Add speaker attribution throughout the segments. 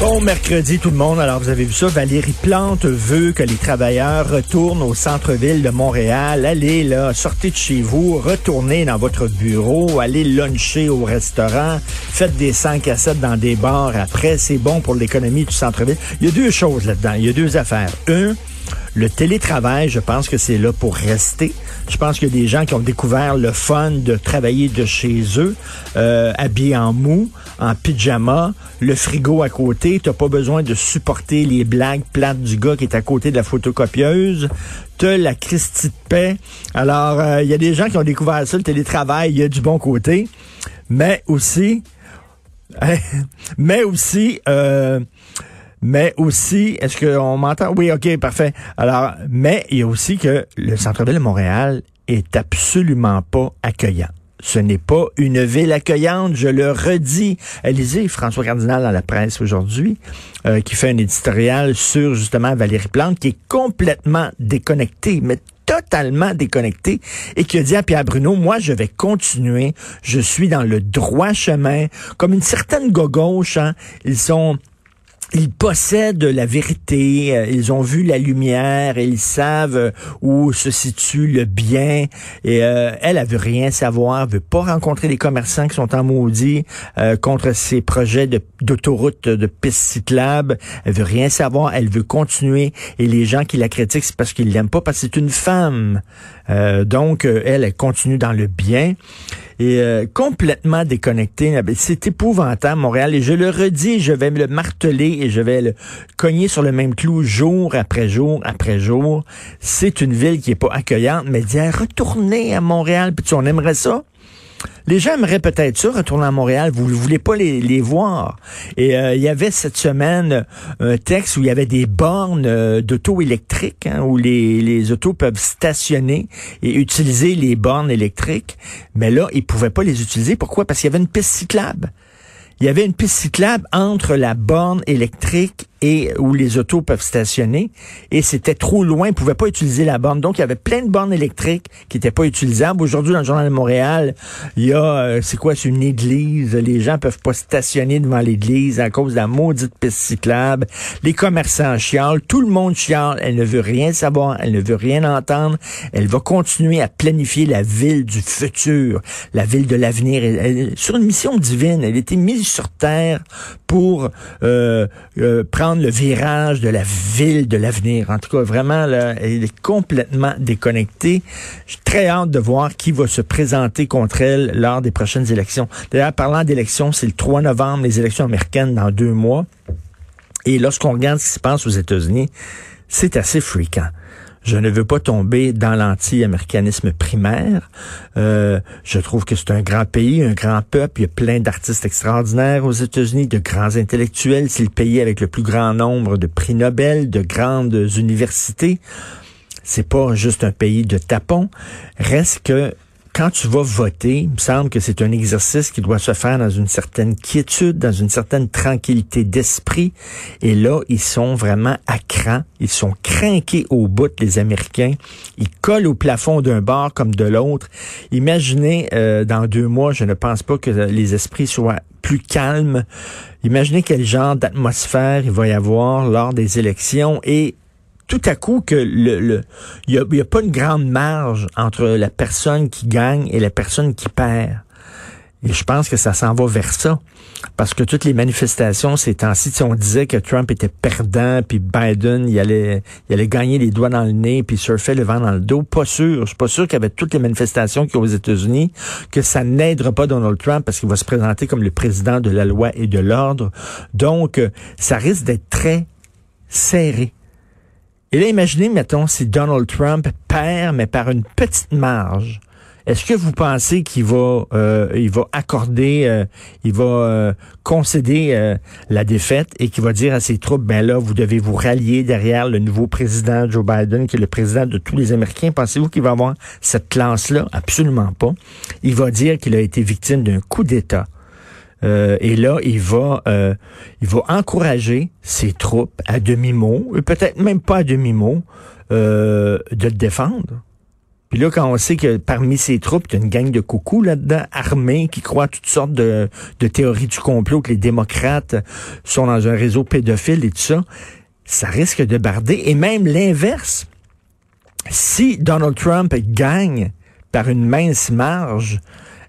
Speaker 1: Bon mercredi tout le monde. Alors vous avez vu ça, Valérie Plante veut que les travailleurs retournent au centre-ville de Montréal. Allez là, sortez de chez vous, retournez dans votre bureau, allez luncher au restaurant, faites des 5 à 7 dans des bars après, c'est bon pour l'économie du centre-ville. Il y a deux choses là-dedans, il y a deux affaires. Un, le télétravail, je pense que c'est là pour rester. Je pense qu'il y a des gens qui ont découvert le fun de travailler de chez eux, euh, habillés en mou, en pyjama, le frigo à côté. T'as pas besoin de supporter les blagues plates du gars qui est à côté de la photocopieuse. T'as la Christie de paix. Alors, euh, il y a des gens qui ont découvert ça, le télétravail, il y a du bon côté. Mais aussi, mais aussi, euh, mais aussi, est-ce qu'on m'entend? Oui, OK, parfait. Alors, mais il y a aussi que le centre-ville de Montréal est absolument pas accueillant. Ce n'est pas une ville accueillante, je le redis. Lisez François Cardinal dans la presse aujourd'hui, euh, qui fait un éditorial sur justement Valérie Plante, qui est complètement déconnectée, mais totalement déconnecté et qui a dit à Pierre Bruno, moi, je vais continuer, je suis dans le droit chemin, comme une certaine gauche, hein, ils sont ils possèdent la vérité, euh, ils ont vu la lumière, ils savent euh, où se situe le bien. Et euh, elle, elle veut rien savoir, veut pas rencontrer les commerçants qui sont en maudit contre ces projets d'autoroute, de, pistes cyclables. Elle veut rien savoir, elle veut continuer. Et les gens qui la critiquent, c'est parce qu'ils l'aiment pas, parce que c'est une femme. Donc, elle, elle continue dans le bien et complètement déconnectée. C'est épouvantable, Montréal. Et je le redis, je vais me le marteler et je vais le cogner sur le même clou jour après jour après jour. C'est une ville qui est pas accueillante, mais dire retourner à Montréal, puis tu on aimerait ça? Les gens aimeraient peut-être ça, retourner à Montréal. Vous ne voulez pas les, voir. Et euh, il y avait cette semaine un texte où il y avait des bornes euh, d'auto électriques, hein, où les, les autos peuvent stationner et utiliser les bornes électriques. Mais là, ils pouvaient pas les utiliser. Pourquoi? Parce qu'il y avait une piste cyclable il y avait une piste cyclable entre la borne électrique et où les autos peuvent stationner et c'était trop loin, ils pouvaient pas utiliser la borne. Donc il y avait plein de bornes électriques qui étaient pas utilisables. Aujourd'hui dans le journal de Montréal, il y a euh, c'est quoi c'est une église, les gens peuvent pas stationner devant l'église à cause de la maudite piste cyclable. Les commerçants chialent, tout le monde chiale, elle ne veut rien savoir, elle ne veut rien entendre. Elle va continuer à planifier la ville du futur, la ville de l'avenir sur une mission divine, elle était mise sur terre pour euh, euh, prendre le virage de la ville de l'avenir. En tout cas, vraiment, là, elle est complètement déconnectée. J'ai très hâte de voir qui va se présenter contre elle lors des prochaines élections. D'ailleurs, parlant d'élections, c'est le 3 novembre, les élections américaines dans deux mois. Et lorsqu'on regarde ce qui se passe aux États-Unis, c'est assez fréquent. Je ne veux pas tomber dans l'anti-américanisme primaire. Euh, je trouve que c'est un grand pays, un grand peuple. Il y a plein d'artistes extraordinaires aux États-Unis, de grands intellectuels. C'est le pays avec le plus grand nombre de prix Nobel, de grandes universités. C'est pas juste un pays de tapons. Reste que quand tu vas voter, il me semble que c'est un exercice qui doit se faire dans une certaine quiétude, dans une certaine tranquillité d'esprit. Et là, ils sont vraiment à cran. Ils sont craqués au bout, les Américains. Ils collent au plafond d'un bar comme de l'autre. Imaginez, euh, dans deux mois, je ne pense pas que les esprits soient plus calmes. Imaginez quel genre d'atmosphère il va y avoir lors des élections et tout à coup que le il y a, pas une grande marge entre la personne qui gagne et la personne qui perd. Et je pense que ça s'en va vers ça. Parce que toutes les manifestations ces temps-ci, on disait que Trump était perdant, puis Biden, il allait, il allait gagner les doigts dans le nez, puis surfer le vent dans le dos. Pas sûr. Je suis pas sûr qu'avec toutes les manifestations qu'il y a aux États-Unis, que ça n'aidera pas Donald Trump parce qu'il va se présenter comme le président de la loi et de l'ordre. Donc, euh, ça risque d'être très serré. Et là, imaginez, mettons, si Donald Trump perd, mais par une petite marge. Est-ce que vous pensez qu'il va, euh, il va accorder, euh, il va euh, concéder la défaite et qu'il va dire à ses troupes, ben là, vous devez vous rallier derrière le nouveau président Joe Biden, qui est le président de tous les Américains. Pensez-vous qu'il va avoir cette classe-là? Absolument pas. Il va dire qu'il a été victime d'un coup d'État. Et là, il va, il va encourager ses troupes à demi-mot, peut-être même pas à demi-mot, de le défendre. Puis là, quand on sait que parmi ces troupes, il y a une gang de coucous là-dedans, armés, qui croient toutes sortes de, théories du complot, que les démocrates sont dans un réseau pédophile et tout ça, ça risque de barder. Et même l'inverse. Si Donald Trump gagne par une mince marge,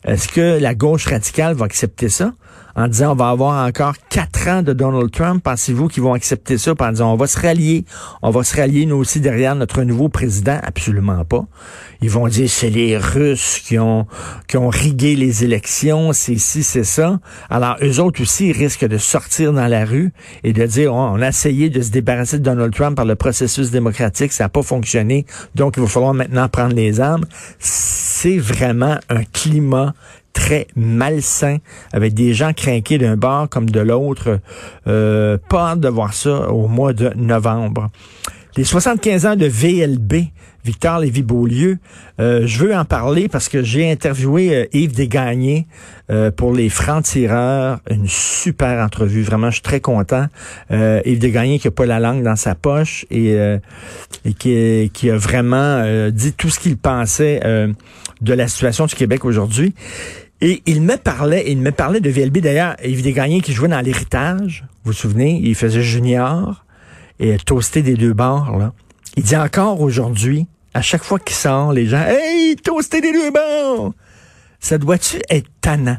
Speaker 1: est-ce que la gauche radicale va accepter ça? En disant on va avoir encore quatre ans de Donald Trump. Pensez-vous qu'ils vont accepter ça? En disant on va se rallier, on va se rallier nous aussi derrière notre nouveau président? Absolument pas. Ils vont dire c'est les Russes qui ont qui ont rigué les élections, c'est ci, c'est ça. Alors eux autres aussi risquent de sortir dans la rue et de dire on a essayé de se débarrasser de Donald Trump par le processus démocratique, ça n'a pas fonctionné, donc il va falloir maintenant prendre les armes. C'est vraiment un climat très malsain, avec des gens craqués d'un bord comme de l'autre. Euh, pas hâte de voir ça au mois de novembre. Les 75 ans de VLB, Victor Lévy-Beaulieu, euh, je veux en parler parce que j'ai interviewé euh, Yves Desgagnés pour les Francs-Tireurs. Une super entrevue, vraiment, je suis très content. Yves Desgagnés qui a pas la langue dans sa poche et, qui, a vraiment dit tout ce qu'il pensait de la situation du Québec aujourd'hui. Et il me parlait, il me parlait de VLB d'ailleurs, Yves Desgagnés qui jouait dans l'héritage, vous vous souvenez, il faisait junior et toasté des deux bords, là. Il dit encore aujourd'hui, à chaque fois qu'il sort, les gens, hey, toasté des deux bords! Ça doit-tu être tannant?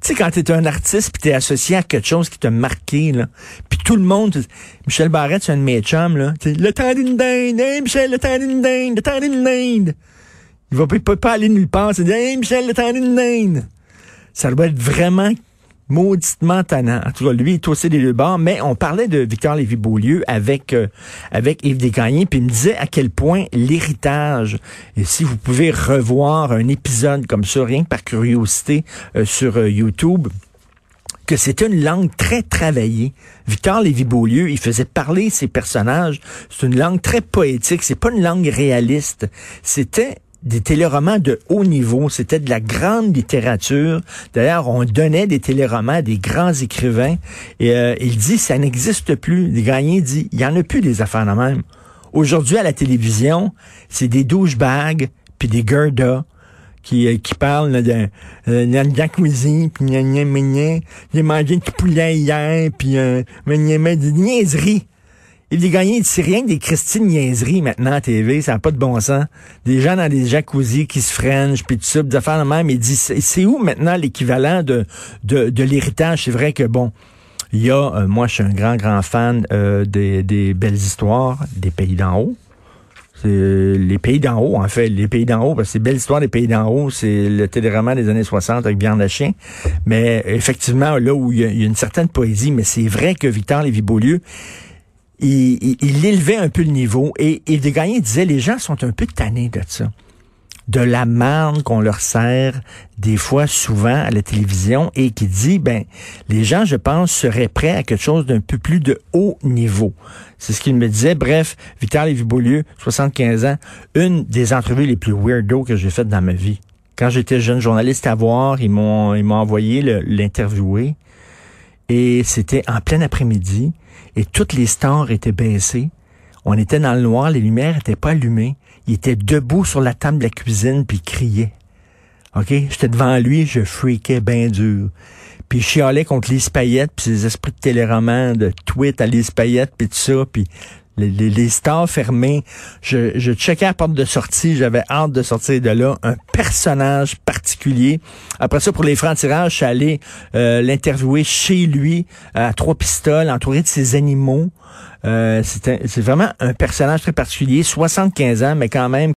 Speaker 1: Tu sais, quand t'es un artiste puis t'es associé à quelque chose qui t'a marqué, là, puis tout le monde, Michel Barrette, c'est un de mes chums, là, le temps d'une dinde, hey Michel, le temps d'une dinde, le temps d'une dinde. Il va pas, pas aller nulle part, c'est hey Michel, le temps d'une dinde ça doit être vraiment mauditement tannant. En tout cas, lui, il est aussi des deux bords. Mais on parlait de Victor Lévy-Beaulieu avec, euh, avec Yves Desgagnés, puis il me disait à quel point l'héritage, et si vous pouvez revoir un épisode comme ça, rien que par curiosité, euh, sur euh, YouTube, que c'était une langue très travaillée. Victor Lévy-Beaulieu, il faisait parler ses personnages. C'est une langue très poétique. C'est pas une langue réaliste. C'était des téléromans de haut niveau. C'était de la grande littérature. D'ailleurs, on donnait des téléromans à des grands écrivains. Et euh, il dit, ça n'existe plus. Des gagnants dit, il y en a plus des affaires de même. Aujourd'hui, à la télévision, c'est des douchebags puis des Gerda qui, euh, qui parlent de, euh, la cuisine, puis j'ai mangé du poulet hier, puis euh, des niaiseries. Il est gagné, c'est rien que des Christine niaiseries maintenant à TV, ça n'a pas de bon sens. Des gens dans des jacuzzi qui se freinent, puis tout ça, des affaires de même. Il dit, c'est où maintenant l'équivalent de, de, l'héritage? C'est vrai que, bon, il y a, euh, moi, je suis un grand, grand fan euh, des, des belles histoires des pays d'en haut. C'est les pays d'en haut, en fait. Les pays d'en haut, parce que c'est belle histoire des pays d'en haut, c'est le téléroman des années 60 avec Björn Chien. Mais effectivement, là où il y, a, une certaine poésie, mais c'est vrai que Victor Lévy-Beaulieu, il, il, élevait un peu le niveau et, et Desgagnés disait les gens sont un peu tannés de ça de la marne qu'on leur sert des fois souvent à la télévision et qui dit ben les gens je pense seraient prêts à quelque chose d'un peu plus de haut niveau. C'est ce qu'il me disait. Bref, Vital Lévy-Beaulieu, 75 ans, une des entrevues les plus weirdo que j'ai faites dans ma vie. Quand j'étais jeune journaliste à voir, ils m'ont ils m'ont envoyé l'interviewer et c'était en plein après-midi et toutes les stars étaient baissées. On était dans le noir, les lumières étaient pas allumées. Il était debout sur la table de la cuisine puis il criait. OK? J'étais devant lui, je freakais bien dur. Puis je chialais contre Lise Payette, puis ses esprits de téléroman, de tweet à Lise Payette, puis tout ça, puis les, les, les stores fermés. Je, je checkais la porte de sortie, j'avais hâte de sortir de là. Un personnage particulier. Après ça, pour les francs-tirages, je suis allé euh, l'interviewer chez lui, à trois pistoles, entouré de ses animaux. Euh, c'est vraiment un personnage très particulier, 75 ans, mais quand même